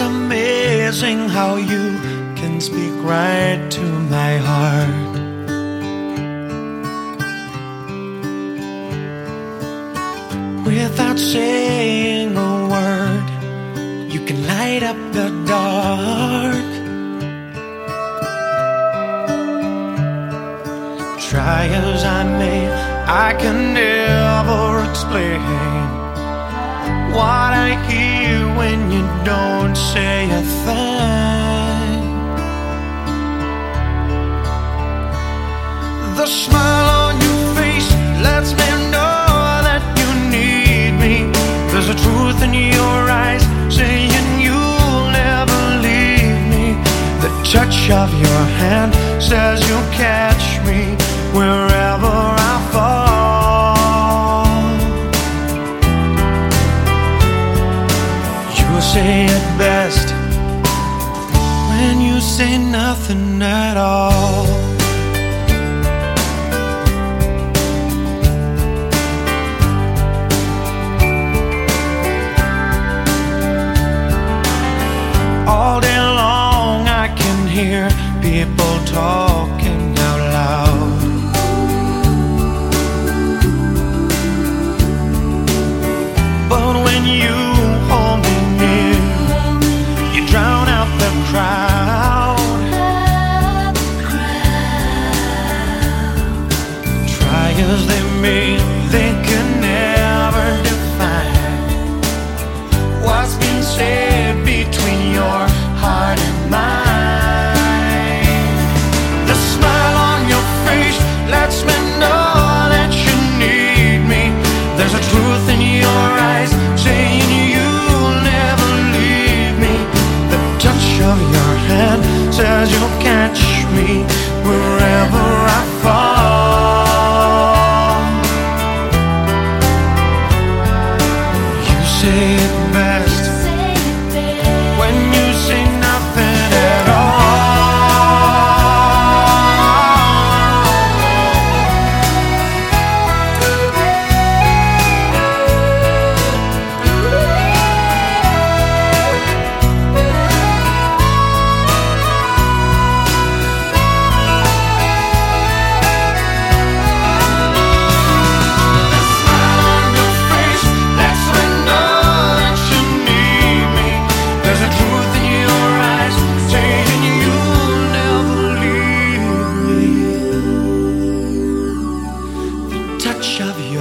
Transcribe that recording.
amazing how you can speak right to my heart. Without saying a word, you can light up the dark. Try as I may, I can never explain what I hear thing. The smile say nothing at all. All day long, I can hear people talking out loud. But when you As they may, they can never define what's been said between your heart and mine. The smile on your face lets me know that you need me. There's a truth in your eyes saying you'll never leave me. The touch of your hand says you'll catch me wherever it